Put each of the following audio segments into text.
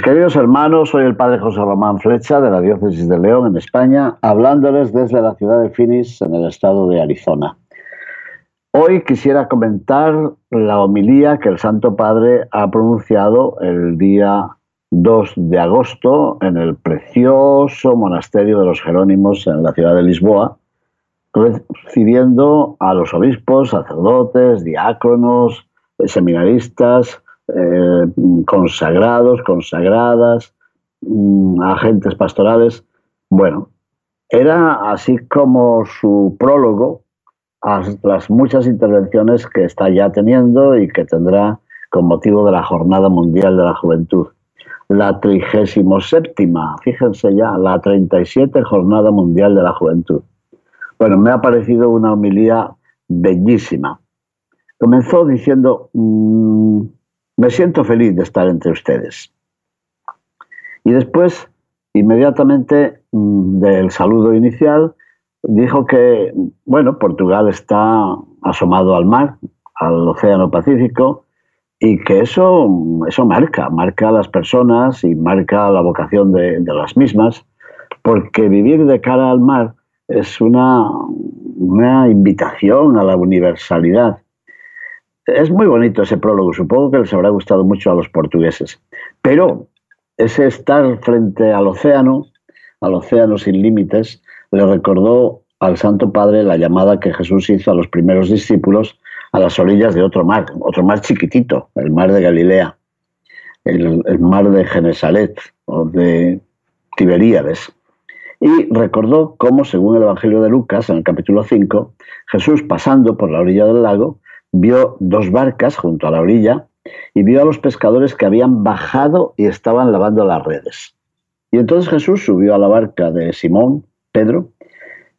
Mis queridos hermanos, soy el padre José Román Flecha de la Diócesis de León en España, hablándoles desde la ciudad de Phoenix en el estado de Arizona. Hoy quisiera comentar la homilía que el Santo Padre ha pronunciado el día 2 de agosto en el precioso monasterio de los Jerónimos en la ciudad de Lisboa, recibiendo a los obispos, sacerdotes, diáconos, seminaristas, eh, consagrados, consagradas, mm, agentes pastorales. Bueno, era así como su prólogo a las muchas intervenciones que está ya teniendo y que tendrá con motivo de la Jornada Mundial de la Juventud. La 37, fíjense ya, la 37 Jornada Mundial de la Juventud. Bueno, me ha parecido una homilía bellísima. Comenzó diciendo, mmm, me siento feliz de estar entre ustedes. Y después, inmediatamente mmm, del saludo inicial, dijo que, bueno, Portugal está asomado al mar, al Océano Pacífico, y que eso, eso marca, marca a las personas y marca la vocación de, de las mismas, porque vivir de cara al mar es una, una invitación a la universalidad. Es muy bonito ese prólogo, supongo que les habrá gustado mucho a los portugueses, pero ese estar frente al océano, al océano sin límites, le recordó al Santo Padre la llamada que Jesús hizo a los primeros discípulos a las orillas de otro mar, otro mar chiquitito, el mar de Galilea, el, mar de Genesaret o de Tiberíades. Y recordó cómo, según el Evangelio de Lucas, en el capítulo 5, Jesús, pasando por la orilla del lago, vio dos barcas junto a la orilla y vio a los pescadores que habían bajado y estaban lavando las redes. Y entonces Jesús subió a la barca de Simón, Pedro,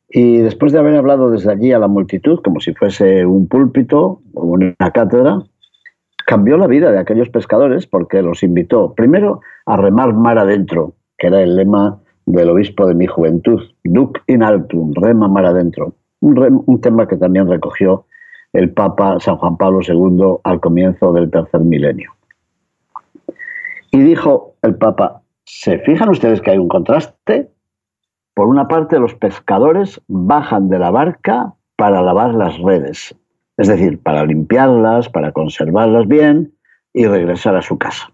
y después de haber hablado desde allí a la multitud, como si fuese un púlpito o una cátedra, cambió la vida de aquellos pescadores porque los invitó primero a remar mar adentro, que era el lema del obispo de mi juventud, Duc in altum, rema mar adentro, un, un tema que también recogió el Papa San Juan Pablo II al comienzo del tercer milenio. Y dijo el Papa, ¿se fijan ustedes que hay un contraste? Por una parte, los pescadores bajan de la barca para lavar las redes, es decir, para limpiarlas, para conservarlas bien y regresar a su casa.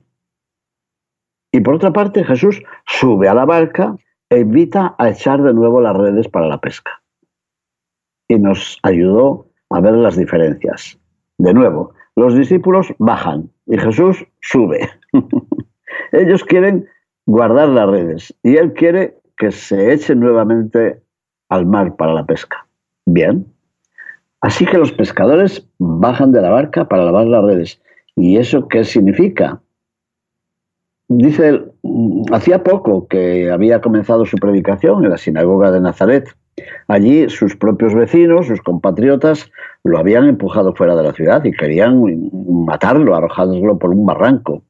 Y por otra parte, Jesús sube a la barca e invita a echar de nuevo las redes para la pesca. Y nos ayudó a ver las diferencias. De nuevo, los discípulos bajan y Jesús sube. Ellos quieren guardar las redes y Él quiere que se eche nuevamente al mar para la pesca. Bien. Así que los pescadores bajan de la barca para lavar las redes. ¿Y eso qué significa? Dice él, hacía poco que había comenzado su predicación en la sinagoga de Nazaret. Allí sus propios vecinos, sus compatriotas, lo habían empujado fuera de la ciudad y querían matarlo, arrojándolo por un barranco.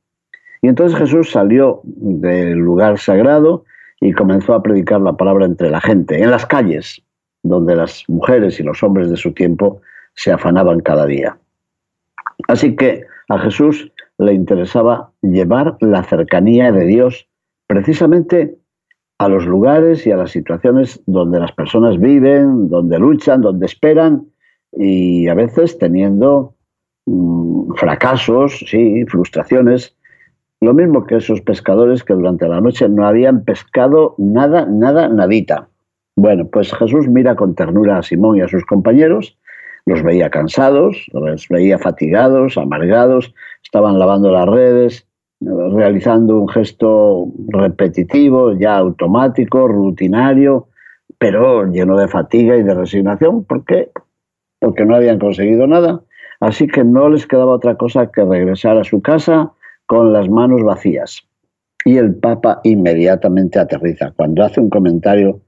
Y entonces Jesús salió del lugar sagrado y comenzó a predicar la palabra entre la gente, en las calles, donde las mujeres y los hombres de su tiempo se afanaban cada día. Así que a Jesús le interesaba llevar la cercanía de Dios precisamente a los lugares y a las situaciones donde las personas viven, donde luchan, donde esperan y a veces teniendo mmm, fracasos, sí, frustraciones, lo mismo que esos pescadores que durante la noche no habían pescado nada, nada, nadita. Bueno, pues Jesús mira con ternura a Simón y a sus compañeros, los veía cansados, los veía fatigados, amargados, estaban lavando las redes, realizando un gesto repetitivo, ya automático, rutinario, pero lleno de fatiga y de resignación. ¿Por qué? Porque no habían conseguido nada, Así que no les quedaba otra cosa que regresar a su casa con las manos vacías. Y el Papa inmediatamente aterriza. Cuando hace un comentario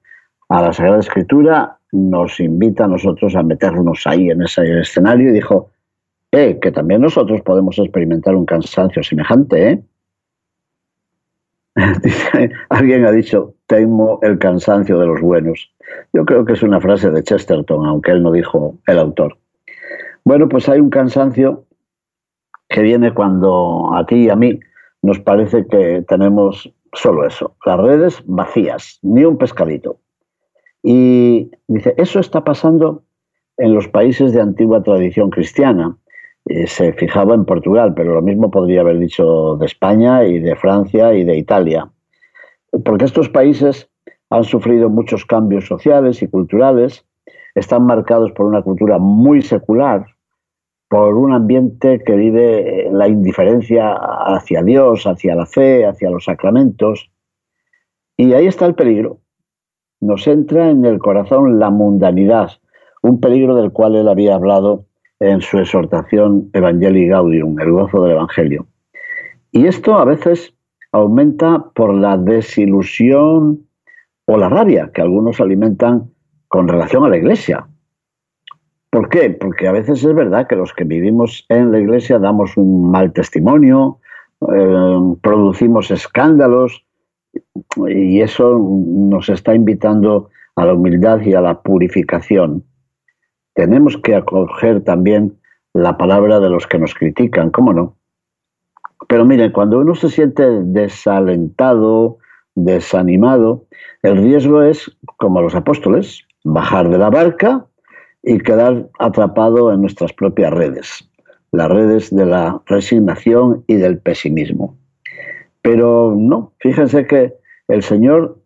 a la Sagrada Escritura, nos invita a nosotros a meternos ahí en ese escenario y dijo, eh, que también nosotros podemos experimentar un cansancio semejante, ¿eh? alguien ha dicho, temo el cansancio de los buenos. Yo creo que es una frase de Chesterton, aunque él no dijo el autor. Bueno, pues hay un cansancio que viene cuando a ti y a mí nos parece que tenemos solo eso, las redes vacías, ni un pescadito. Y dice, eso está pasando en los países de antigua tradición cristiana. Eh, se fijaba en Portugal, pero lo mismo podría haber dicho de España y de Francia y de Italia. Porque estos países han sufrido muchos cambios sociales y culturales, están marcados por una cultura muy secular, por un ambiente que vive la indiferencia hacia Dios, hacia la fe, hacia los sacramentos. Y ahí está el peligro. Nos entra en el corazón la mundanidad, un peligro del cual él había hablado en su exhortación Evangelii Gaudium, el gozo del Evangelio. Y esto a veces aumenta por la desilusión o la rabia que algunos alimentan con relación a la iglesia. ¿Por qué? Porque a veces es verdad que los que vivimos en la iglesia damos un mal testimonio, eh, producimos escándalos y eso nos está invitando a la humildad y a la purificación tenemos que acoger también la palabra de los que nos critican, ¿cómo no? Pero miren, cuando uno se siente desalentado, desanimado, el riesgo es, como los apóstoles, bajar de la barca y quedar atrapado en nuestras propias redes, las redes de la resignación y del pesimismo. Pero no, fíjense que el Señor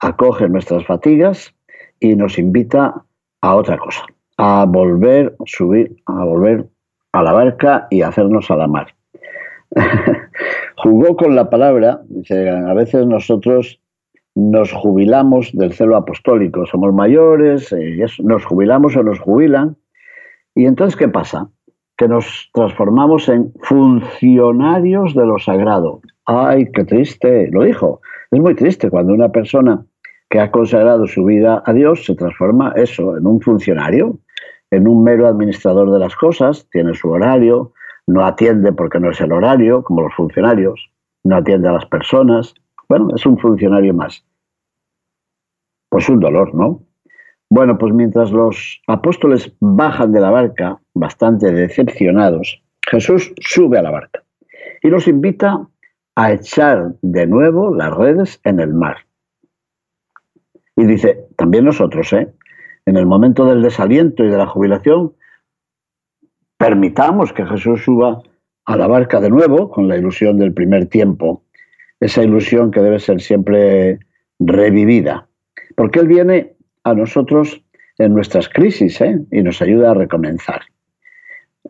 acoge nuestras fatigas y nos invita a otra cosa a volver, subir, a volver a la barca y hacernos a la mar. Jugó con la palabra, dice, a veces nosotros nos jubilamos del celo apostólico, somos mayores, eh, nos jubilamos o nos jubilan, y entonces ¿qué pasa? Que nos transformamos en funcionarios de lo sagrado. Ay, qué triste, lo dijo. Es muy triste cuando una persona que ha consagrado su vida a Dios se transforma eso en un funcionario, en un mero administrador de las cosas, tiene su horario, no atiende porque no es el horario, como los funcionarios, no atiende a las personas. Bueno, es un funcionario más. Pues un dolor, ¿no? Bueno, pues mientras los apóstoles bajan de la barca, bastante decepcionados, Jesús sube a la barca y los invita a echar de nuevo las redes en el mar. Y dice, también nosotros, ¿eh? En el momento del desaliento y de la jubilación, permitamos que Jesús suba a la barca de nuevo con la ilusión del primer tiempo, esa ilusión que debe ser siempre revivida, porque Él viene a nosotros en nuestras crisis ¿eh? y nos ayuda a recomenzar.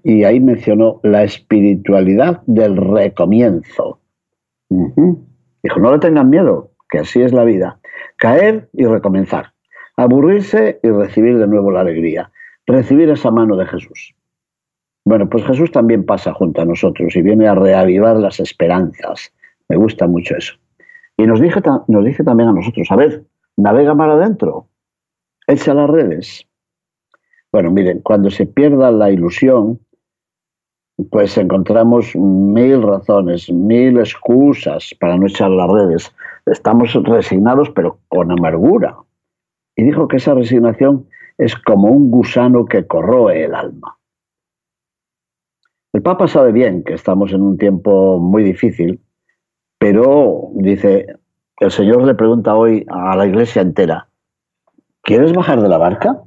Y ahí mencionó la espiritualidad del recomienzo. Dijo, no le tengan miedo, que así es la vida caer y recomenzar, aburrirse y recibir de nuevo la alegría, recibir esa mano de Jesús. Bueno, pues Jesús también pasa junto a nosotros y viene a reavivar las esperanzas. Me gusta mucho eso. Y nos dice, nos dice también a nosotros, a ver, navega mar adentro, echa las redes. Bueno, miren, cuando se pierda la ilusión, pues encontramos mil razones, mil excusas para no echar las redes. Estamos resignados, pero con amargura. Y dijo que esa resignación es como un gusano que corroe el alma. El Papa sabe bien que estamos en un tiempo muy difícil, pero dice, el Señor le pregunta hoy a la iglesia entera, ¿quieres bajar de la barca?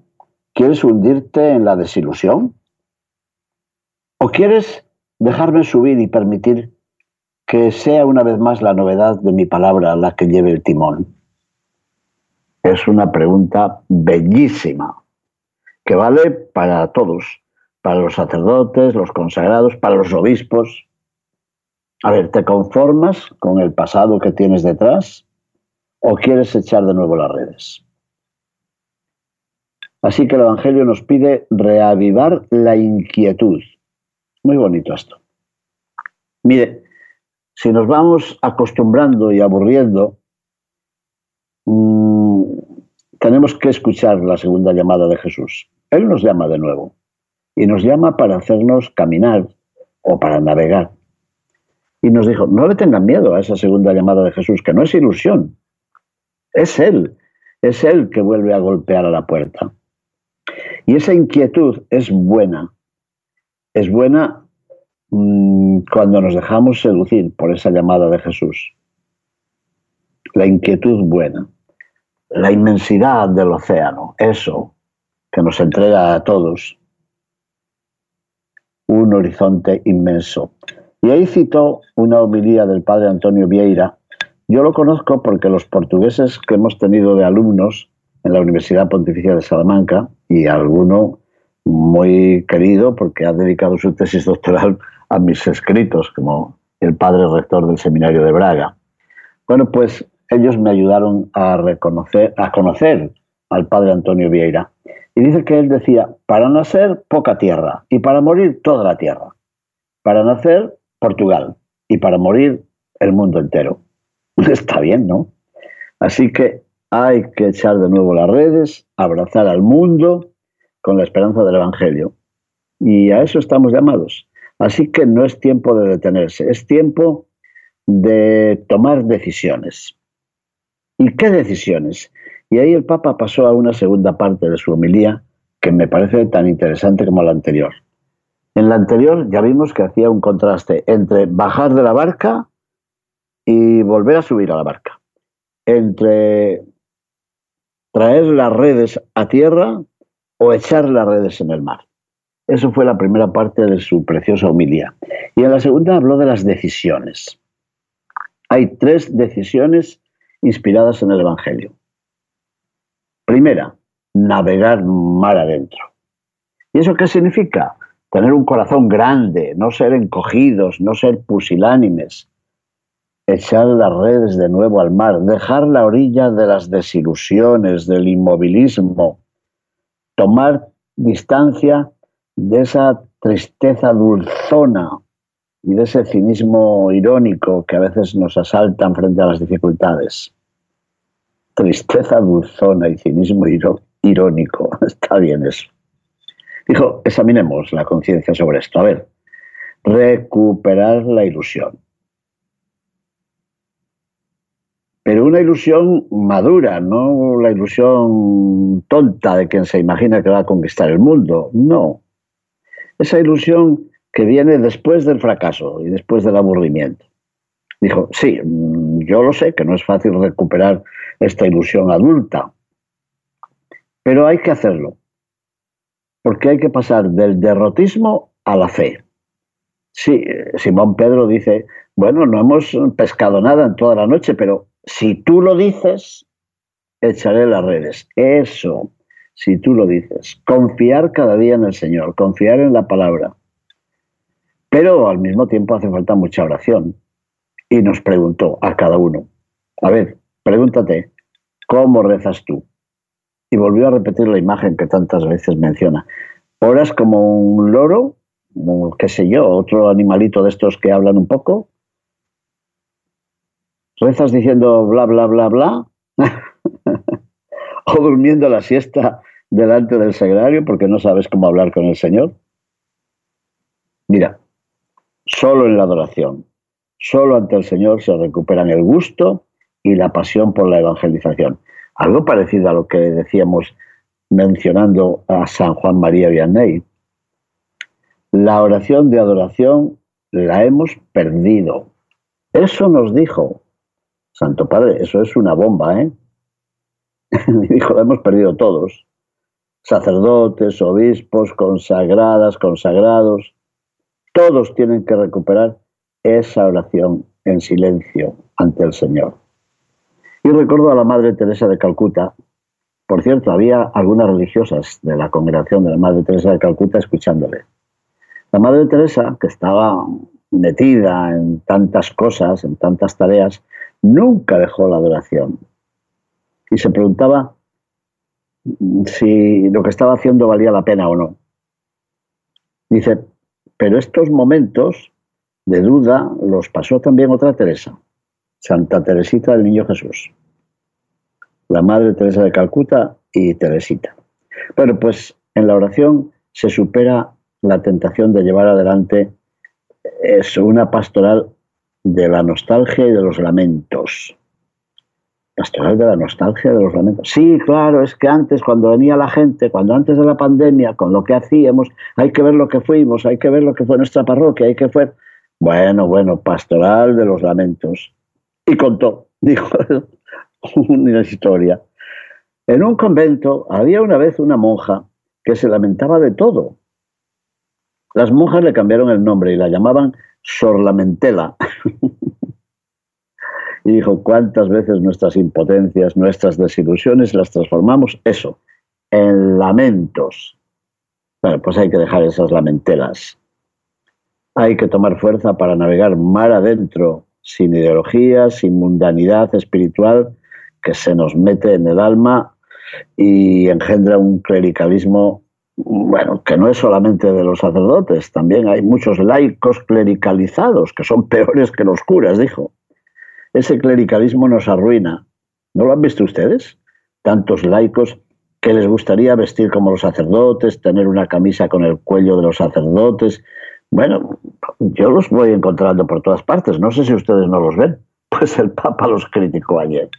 ¿Quieres hundirte en la desilusión? ¿O quieres dejarme subir y permitir que sea una vez más la novedad de mi palabra la que lleve el timón? Es una pregunta bellísima, que vale para todos, para los sacerdotes, los consagrados, para los obispos. A ver, ¿te conformas con el pasado que tienes detrás o quieres echar de nuevo las redes? Así que el Evangelio nos pide reavivar la inquietud, Muy bonito esto. Mire, si nos vamos acostumbrando y aburriendo, mmm, tenemos que escuchar la segunda llamada de Jesús. Él nos llama de nuevo y nos llama para hacernos caminar o para navegar. Y nos dijo, no le tengan miedo a esa segunda llamada de Jesús, que no es ilusión, es Él, es Él que vuelve a golpear a la puerta. Y esa inquietud es buena, es buena mmm, cuando nos dejamos seducir por esa llamada de Jesús. La inquietud buena la inmensidad del océano, eso que nos entrega a todos un horizonte inmenso. Y ahí citó una homilía del padre Antonio Vieira. Yo lo conozco porque los portugueses que hemos tenido de alumnos en la Universidad Pontificia de Salamanca, y alguno muy querido porque ha dedicado su tesis doctoral a mis escritos, como el padre rector del Seminario de Braga. Bueno, pues ellos me ayudaron a reconocer, a conocer al padre Antonio Vieira. Y dice que él decía, para nacer poca tierra y para morir toda la tierra. Para nacer Portugal y para morir el mundo entero. Está bien, ¿no? Así que hay que echar de nuevo las redes, abrazar al mundo con la esperanza del Evangelio. Y a eso estamos llamados. Así que no es tiempo de detenerse, es tiempo de tomar decisiones. ¿Y qué decisiones? Y ahí el Papa pasó a una segunda parte de su homilía que me parece tan interesante como la anterior. En la anterior ya vimos que hacía un contraste entre bajar de la barca y volver a subir a la barca, entre traer las redes a tierra o echar las redes en el mar. Eso fue la primera parte de su preciosa homilía. Y en la segunda habló de las decisiones. Hay tres decisiones inspiradas en el Evangelio. Primera, navegar mar adentro. ¿Y eso qué significa? Tener un corazón grande, no ser encogidos, no ser pusilánimes, echar las redes de nuevo al mar, dejar la orilla de las desilusiones, del inmovilismo, tomar distancia de esa tristeza dulzona y de ese cinismo irónico que a veces nos asaltan frente a las dificultades. Tristeza dulzona y cinismo irónico. Está bien eso. Dijo, examinemos la conciencia sobre esto. A ver, recuperar la ilusión. Pero una ilusión madura, no la ilusión tonta de quien se imagina que va a conquistar el mundo. No. Esa ilusión que viene después del fracaso y después del aburrimiento. Dijo, sí, mm, yo lo sé, que no es fácil recuperar esta ilusión adulta, pero hay que hacerlo, porque hay que pasar del derrotismo a la fe. Sí, Simón Pedro dice, bueno, no hemos pescado nada en toda la noche, pero si tú lo dices, echaré las redes. Eso, si tú lo dices. Confiar cada día en el Señor, confiar en la palabra. Pero al mismo tiempo hace falta mucha oración. Y nos preguntó a cada uno, a ver, pregúntate, ¿cómo rezas tú? Y volvió a repetir la imagen que tantas veces menciona. ¿Oras como un loro? ¿Qué sé yo? ¿Otro animalito de estos que hablan un poco? ¿Rezas diciendo bla, bla, bla, bla? ¿O durmiendo la siesta delante del sagrario porque no sabes cómo hablar con el Señor? Mira, Solo en la adoración, solo ante el Señor se recuperan el gusto y la pasión por la evangelización. Algo parecido a lo que decíamos mencionando a San Juan María Vianney. La oración de adoración la hemos perdido. Eso nos dijo Santo Padre, eso es una bomba, ¿eh? dijo, la hemos perdido todos. Sacerdotes, obispos, consagradas, consagrados, todos tienen que recuperar esa oración en silencio ante el Señor. Y recuerdo a la Madre Teresa de Calcuta. Por cierto, había algunas religiosas de la congregación de la Madre Teresa de Calcuta escuchándole. La Madre Teresa, que estaba metida en tantas cosas, en tantas tareas, nunca dejó la adoración. Y se preguntaba si lo que estaba haciendo valía la pena o no. Dice, pero estos momentos de duda los pasó también otra Teresa, Santa Teresita del Niño Jesús, la Madre Teresa de Calcuta y Teresita. Bueno, pues en la oración se supera la tentación de llevar adelante es una pastoral de la nostalgia y de los lamentos. Pastoral de la nostalgia de los lamentos. Sí, claro, es que antes, cuando venía la gente, cuando antes de la pandemia, con lo que hacíamos, hay que ver lo que fuimos, hay que ver lo que fue nuestra parroquia, hay que fue. Bueno, bueno, pastoral de los lamentos. Y contó, dijo una historia. En un convento había una vez una monja que se lamentaba de todo. Las monjas le cambiaron el nombre y la llamaban Sor Lamentela. y dijo, ¿cuántas veces nuestras impotencias, nuestras desilusiones las transformamos eso, en lamentos? Bueno, pues hay que dejar esas lamentelas. Hay que tomar fuerza para navegar mar adentro, sin ideología, sin mundanidad espiritual que se nos mete en el alma y engendra un clericalismo, bueno, que no es solamente de los sacerdotes, también hay muchos laicos clericalizados que son peores que los curas, dijo. Ese clericalismo nos arruina. ¿No lo han visto ustedes? Tantos laicos que les gustaría vestir como los sacerdotes, tener una camisa con el cuello de los sacerdotes. Bueno, yo los voy encontrando por todas partes. No sé si ustedes no los ven. Pues el Papa los criticó ayer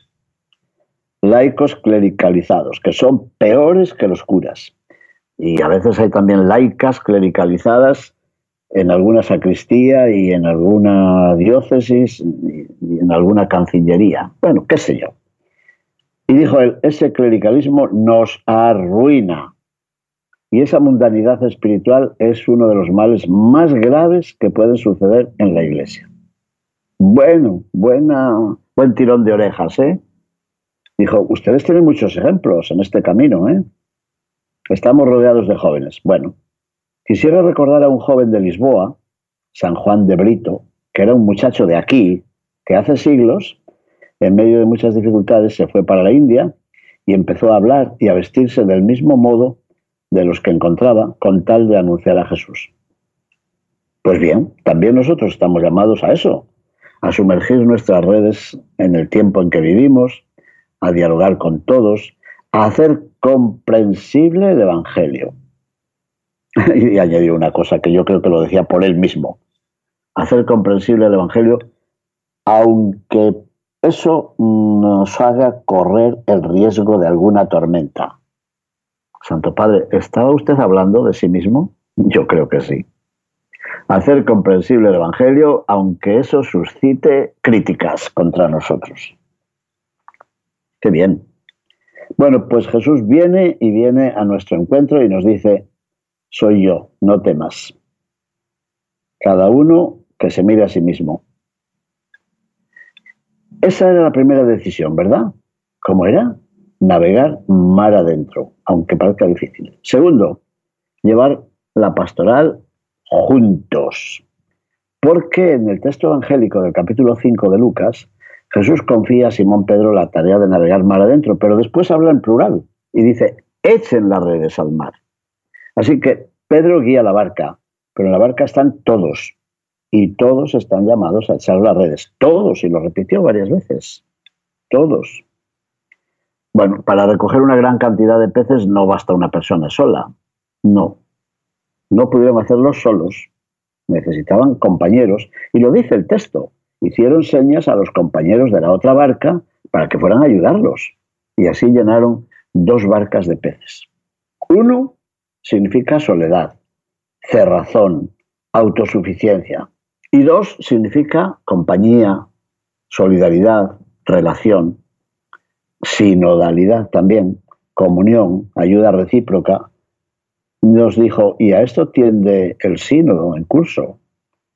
laicos clericalizados, que son peores que los curas. Y a veces hay también laicas clericalizadas en alguna sacristía y en alguna diócesis y en alguna cancillería. Bueno, qué sé yo. Y dijo él, ese clericalismo nos arruina. Y esa mundanidad espiritual es uno de los males más graves que pueden suceder en la iglesia. Bueno, buena, buen tirón de orejas, ¿eh? Dijo, ustedes tienen muchos ejemplos en este camino, ¿eh? Estamos rodeados de jóvenes. Bueno, quisiera recordar a un joven de Lisboa, San Juan de Brito, que era un muchacho de aquí, que hace siglos, en medio de muchas dificultades, se fue para la India y empezó a hablar y a vestirse del mismo modo de los que encontraba con tal de anunciar a Jesús. Pues bien, también nosotros estamos llamados a eso, a sumergir nuestras redes en el tiempo en que vivimos, a dialogar con todos, a hacer comprensible el Evangelio. y añadió una cosa que yo creo que lo decía por él mismo. Hacer comprensible el Evangelio, aunque eso nos haga correr el riesgo de alguna tormenta. Santo Padre, ¿estaba usted hablando de sí mismo? Yo creo que sí. Hacer comprensible el Evangelio, aunque eso suscite críticas contra nosotros. Qué bien. Bueno, pues Jesús viene y viene a nuestro encuentro y nos dice, soy yo, no temas. Cada uno que se mire a sí mismo. Esa era la primera decisión, ¿verdad? ¿Cómo era? Navegar mar adentro, aunque parezca difícil. Segundo, llevar la pastoral juntos. Porque en el texto evangélico del capítulo 5 de Lucas, Jesús confía a Simón Pedro la tarea de navegar mar adentro, pero después habla en plural y dice, echen las redes al mar. Así que Pedro guía la barca, pero en la barca están todos y todos están llamados a echar las redes. Todos, y lo repitió varias veces. Todos. Bueno, para recoger una gran cantidad de peces no basta una persona sola. No. No pudieron hacerlo solos. Necesitaban compañeros. Y lo dice el texto hicieron señas a los compañeros de la otra barca para que fueran a ayudarlos. Y así llenaron dos barcas de peces. Uno significa soledad, cerrazón, autosuficiencia. Y dos significa compañía, solidaridad, relación, sinodalidad también, comunión, ayuda recíproca. Nos dijo, y a esto tiende el sínodo en curso,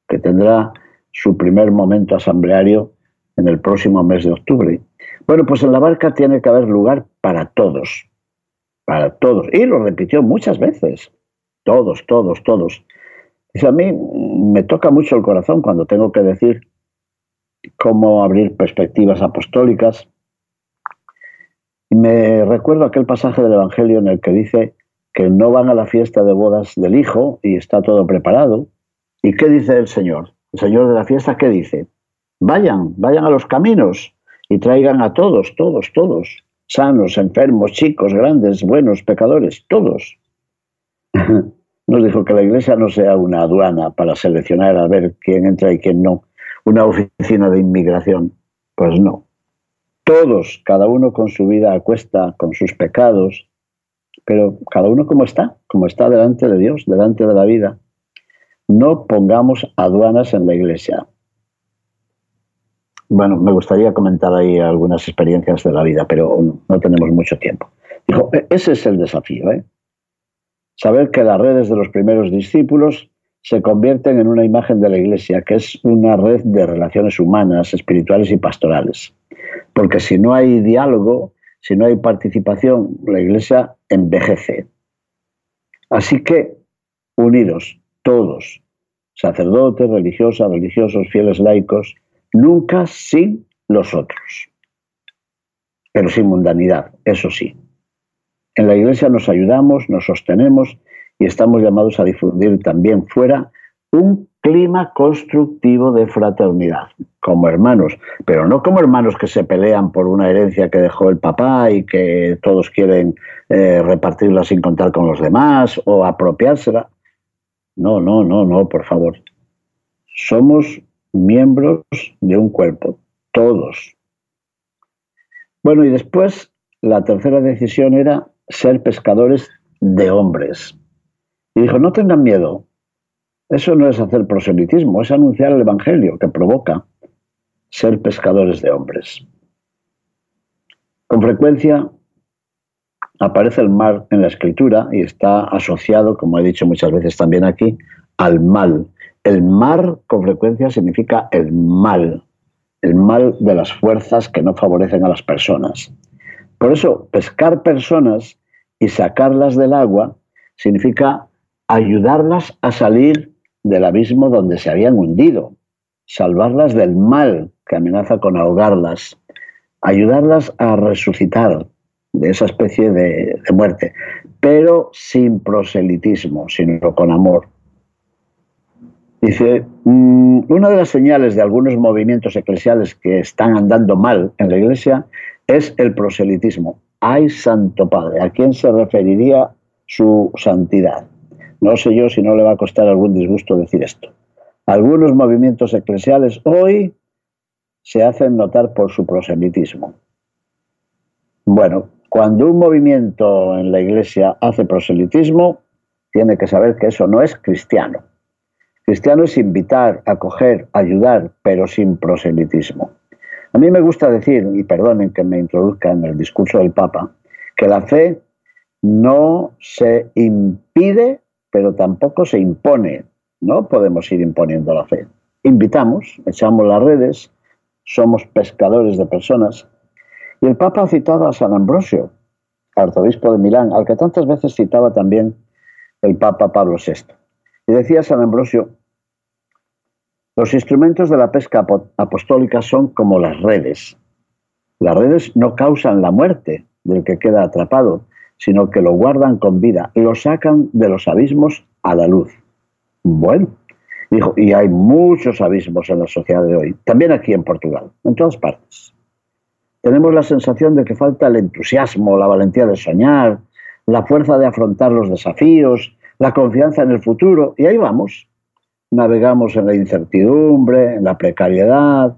que tendrá su primer momento asambleario en el próximo mes de octubre. Bueno, pues en la barca tiene que haber lugar para todos, para todos. Y lo repitió muchas veces, todos, todos, todos. Dice, a mí me toca mucho el corazón cuando tengo que decir cómo abrir perspectivas apostólicas. Me recuerdo aquel pasaje del Evangelio en el que dice que no van a la fiesta de bodas del Hijo y está todo preparado, ¿Y qué dice el Señor? El Señor de la fiesta, ¿qué dice? Vayan, vayan a los caminos y traigan a todos, todos, todos, sanos, enfermos, chicos, grandes, buenos, pecadores, todos. Nos dijo que la iglesia no sea una aduana para seleccionar a ver quién entra y quién no, una oficina de inmigración. Pues no. Todos, cada uno con su vida a cuesta, con sus pecados, pero cada uno como está, como está delante de Dios, delante de la vida. No pongamos aduanas en la iglesia. Bueno, me gustaría comentar ahí algunas experiencias de la vida, pero no tenemos mucho tiempo. Dijo, e-, ese es el desafío, ¿eh? Saber que las redes de los primeros discípulos se convierten en una imagen de la iglesia, que es una red de relaciones humanas, espirituales y pastorales. Porque si no hay diálogo, si no hay participación, la iglesia envejece. Así que, unidos, todos, sacerdotes, religiosas, religiosos, fieles laicos, nunca sin los otros, pero sin mundanidad, eso sí. En la Iglesia nos ayudamos, nos sostenemos y estamos llamados a difundir también fuera un clima constructivo de fraternidad, como hermanos, pero no como hermanos que se pelean por una herencia que dejó el papá y que todos quieren eh, repartirla sin contar con los demás o apropiársela. No, no, no, no, por favor. Somos miembros de un cuerpo, todos. Bueno, y después la tercera decisión era ser pescadores de hombres. Y dijo, no tengan miedo, eso no es hacer proselitismo, es anunciar el Evangelio que provoca ser pescadores de hombres. Con frecuencia aparece el mar en la escritura y está asociado, como he dicho muchas veces también aquí, al mal, el mar con frecuencia significa el mal, el mal de las fuerzas que no favorecen a las personas. Por eso, pescar personas y sacarlas del agua significa ayudarlas a salir del abismo donde se habían hundido, salvarlas del mal que amenaza con ahogarlas, ayudarlas a resucitar de esa especie de, muerte, pero sin proselitismo, sino con amor. Dice, mm, una de las señales de algunos movimientos eclesiales que están andando mal en la iglesia es el proselitismo. Ay, Santo Padre, ¿a quién se referiría su santidad? No sé yo si no le va a costar algún disgusto decir esto. Algunos movimientos eclesiales hoy se hacen notar por su proselitismo. Bueno, cuando un movimiento en la iglesia hace proselitismo, tiene que saber que eso no es cristiano. Cristiano es invitar, acoger, ayudar, pero sin proselitismo. A mí me gusta decir, y perdonen que me introduzca en el discurso del Papa, que la fe no se impide, pero tampoco se impone. No podemos ir imponiendo la fe. Invitamos, echamos las redes, somos pescadores de personas. Y el Papa ha citado a San Ambrosio, arzobispo de Milán, al que tantas veces citaba también el Papa Pablo VI. Y decía San Ambrosio, los instrumentos de la pesca apostólica son como las redes. Las redes no causan la muerte del que queda atrapado, sino que lo guardan con vida lo sacan de los abismos a la luz. Bueno, dijo, y hay muchos abismos en la sociedad de hoy, también aquí en Portugal, en todas partes. Tenemos la sensación de que falta el entusiasmo, la valentía de soñar, la fuerza de afrontar los desafíos, la confianza en el futuro, y ahí vamos. Navegamos en la incertidumbre, en la precariedad,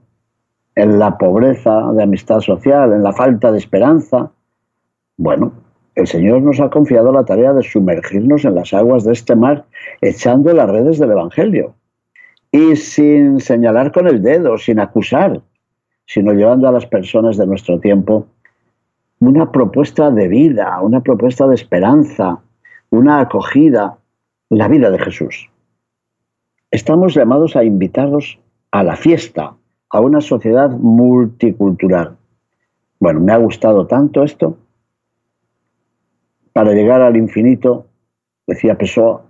en la pobreza de amistad social, en la falta de esperanza. Bueno, el Señor nos ha confiado la tarea de sumergirnos en las aguas de este mar, echando las redes del Evangelio. Y sin señalar con el dedo, sin acusar, sino llevando a las personas de nuestro tiempo una propuesta de vida, una propuesta de esperanza, una acogida, la vida de Jesús. Estamos llamados a invitarlos a la fiesta, a una sociedad multicultural. Bueno, me ha gustado tanto esto. Para llegar al infinito, decía Pessoa,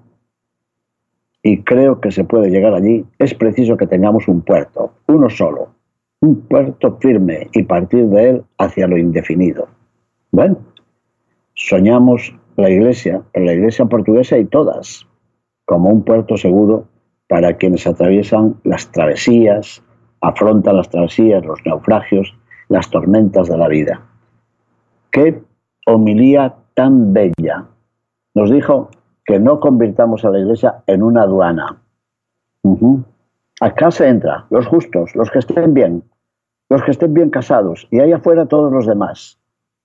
y creo que se puede llegar allí, es preciso que tengamos un puerto, uno solo, un puerto firme y partir de él hacia lo indefinido. Bueno, soñamos la iglesia, pero la iglesia portuguesa y todas, como un puerto seguro para quienes atraviesan las travesías, afrontan las travesías, los naufragios, las tormentas de la vida. Qué homilía tan bella. Nos dijo que no convirtamos a la iglesia en una aduana. Acá se entra, los justos, los que estén bien, los que estén bien casados, y ahí afuera todos los demás.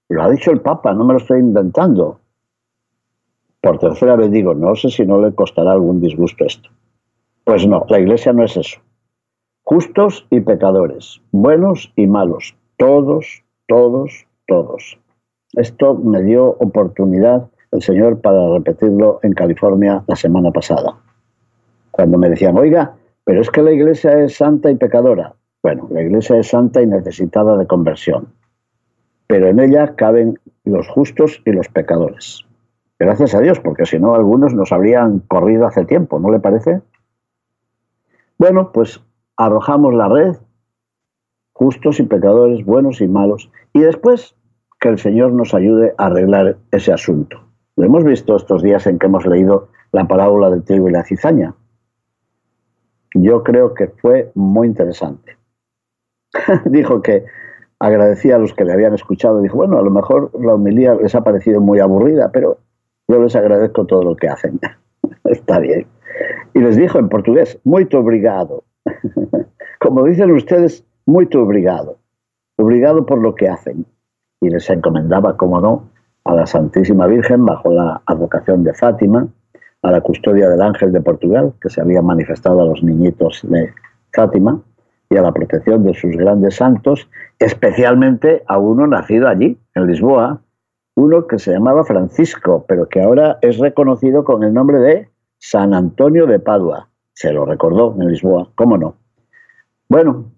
Lo ha dicho el Papa, no me lo estoy inventando. Por tercera vez digo, no sé si no le costará algún disgusto esto. Pues no, la iglesia no es eso. Justos y pecadores, buenos y malos, todos, todos, todos. Esto me dio oportunidad el Señor para repetirlo en California la semana pasada. Cuando me decían, oiga, pero es que la iglesia es santa y pecadora. Bueno, la iglesia es santa y necesitada de conversión, pero en ella caben los justos y los pecadores. Gracias a Dios, porque si no, algunos nos habrían corrido hace tiempo, ¿no le parece? Bueno, pues arrojamos la red, justos y pecadores, buenos y malos, y después que el Señor nos ayude a arreglar ese asunto. Lo hemos visto estos días en que hemos leído la parábola del trigo y la cizaña. Yo creo que fue muy interesante. dijo que agradecía a los que le habían escuchado. Dijo, bueno, a lo mejor la homilía les ha parecido muy aburrida, pero yo les agradezco todo lo que hacen. Está bien. Y les dijo en portugués, muy obrigado. Como dicen ustedes, muy obrigado. Obrigado por lo que hacen y les encomendaba, como no, a la Santísima Virgen bajo la advocación de Fátima, a la custodia del ángel de Portugal, que se había manifestado a los niñitos de Fátima, y a la protección de sus grandes santos, especialmente a uno nacido allí, en Lisboa, uno que se llamaba Francisco, pero que ahora es reconocido con el nombre de San Antonio de Padua. Se lo recordó en Lisboa, ¿cómo no? Bueno,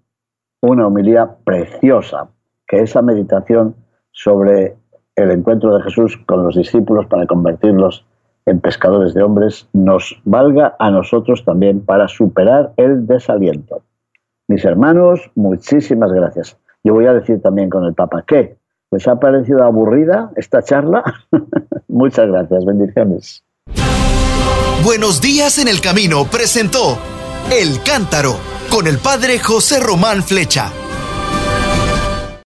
una homilía preciosa, que esa meditación sobre el encuentro de Jesús con los discípulos para convertirlos en pescadores de hombres nos valga a nosotros también para superar el desaliento. Mis hermanos, muchísimas gracias. Yo voy a decir también con el Papa, ¿qué? ¿Les ha parecido aburrida esta charla? Muchas gracias, bendiciones. Buenos días en el camino presentó El Cántaro con el Padre José Román Flecha.